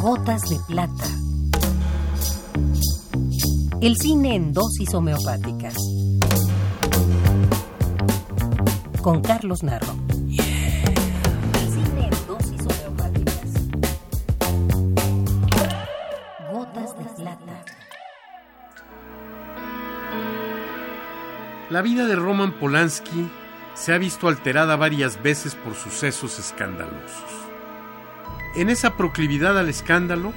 Gotas de plata. El cine en dosis homeopáticas. Con Carlos Narro. El cine en dosis homeopáticas. Gotas de plata. La vida de Roman Polanski se ha visto alterada varias veces por sucesos escandalosos. En esa proclividad al escándalo,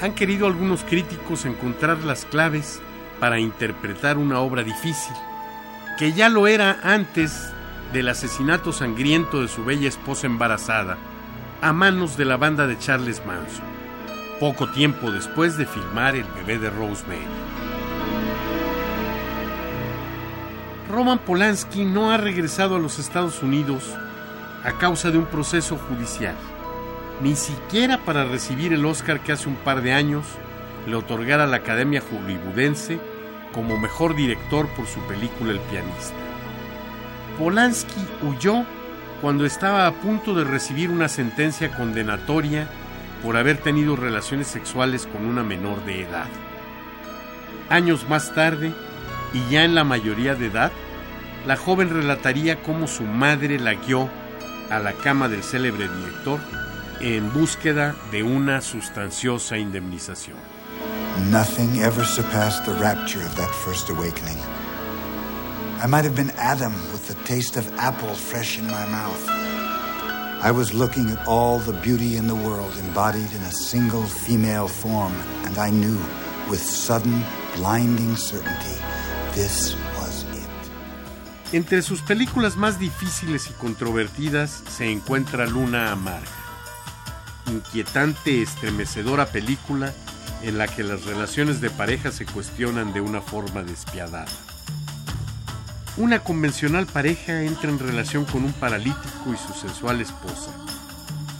han querido algunos críticos encontrar las claves para interpretar una obra difícil, que ya lo era antes del asesinato sangriento de su bella esposa embarazada, a manos de la banda de Charles Manson, poco tiempo después de filmar El bebé de Rosemary. Roman Polanski no ha regresado a los Estados Unidos a causa de un proceso judicial, ni siquiera para recibir el Oscar que hace un par de años le otorgara la Academia Hollywoodense como mejor director por su película El pianista. Polanski huyó cuando estaba a punto de recibir una sentencia condenatoria por haber tenido relaciones sexuales con una menor de edad. Años más tarde, y ya en la mayoría de edad, la joven relataría cómo su madre la guió a la cama del célebre director en búsqueda de una sustanciosa indemnización. Nothing ever surpassed the rapture of that first awakening. I might have been Adam with the taste of apple fresh in my mouth. I was looking at all the beauty in the world embodied in a single female form, and I knew with sudden, blinding certainty this was it. Entre sus películas más difíciles y controvertidas se encuentra Luna Amarga, inquietante, estremecedora película en la que las relaciones de pareja se cuestionan de una forma despiadada. Una convencional pareja entra en relación con un paralítico y su sensual esposa,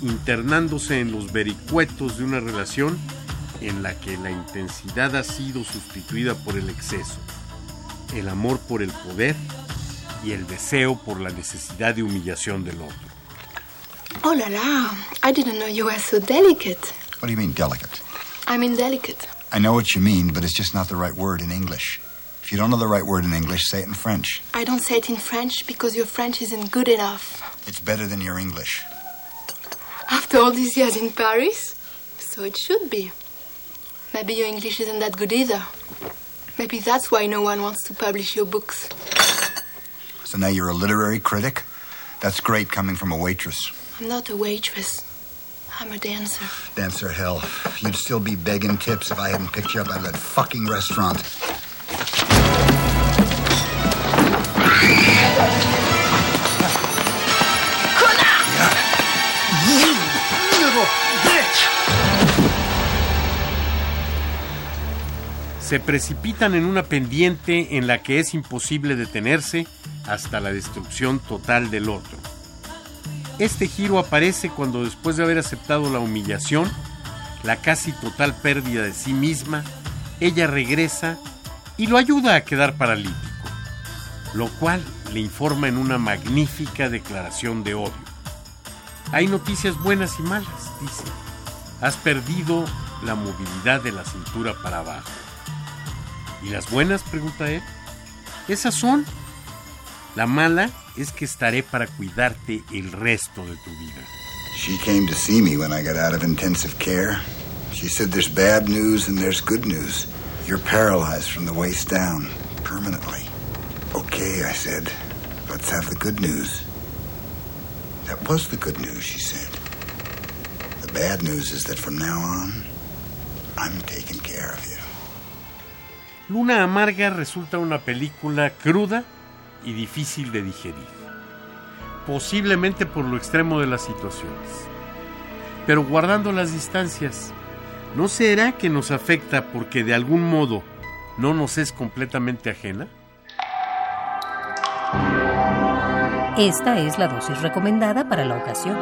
internándose en los vericuetos de una relación en la que la intensidad ha sido sustituida por el exceso, el amor por el poder y el deseo por la necesidad de humillación del otro. Oh la la, I didn't know you were so delicate. What do you mean, delicate? I mean delicate. I know what you mean, but it's just not the right word in English. If you don't know the right word in English, say it in French. I don't say it in French because your French isn't good enough. It's better than your English. After all these years in Paris, so it should be. Maybe your English isn't that good either. Maybe that's why no one wants to publish your books. So now you're a literary critic? That's great coming from a waitress. I'm not a waitress. I'm a dancer. Dancer hell. You'd still be begging tips if I hadn't picked you up out of that fucking restaurant. Se precipitan en una pendiente en la que es imposible detenerse hasta la destrucción total del otro. Este giro aparece cuando después de haber aceptado la humillación, la casi total pérdida de sí misma, ella regresa y lo ayuda a quedar paralítico, lo cual le informa en una magnífica declaración de odio. Hay noticias buenas y malas, dice. Has perdido la movilidad de la cintura para abajo. ¿Y las buenas? pregunta él. Esas son. La mala es que estaré para cuidarte el resto de tu vida. She came to see me when I got out of intensive care. She said there's bad news and there's good news. You're paralyzed from the waist down, permanently. Okay, I said. Let's have the good news. That was the good news, she said. The bad news is that from now on, I'm taking care of you. Luna Amarga resulta una película cruda y difícil de digerir, posiblemente por lo extremo de las situaciones. Pero guardando las distancias, ¿no será que nos afecta porque de algún modo no nos es completamente ajena? Esta es la dosis recomendada para la ocasión.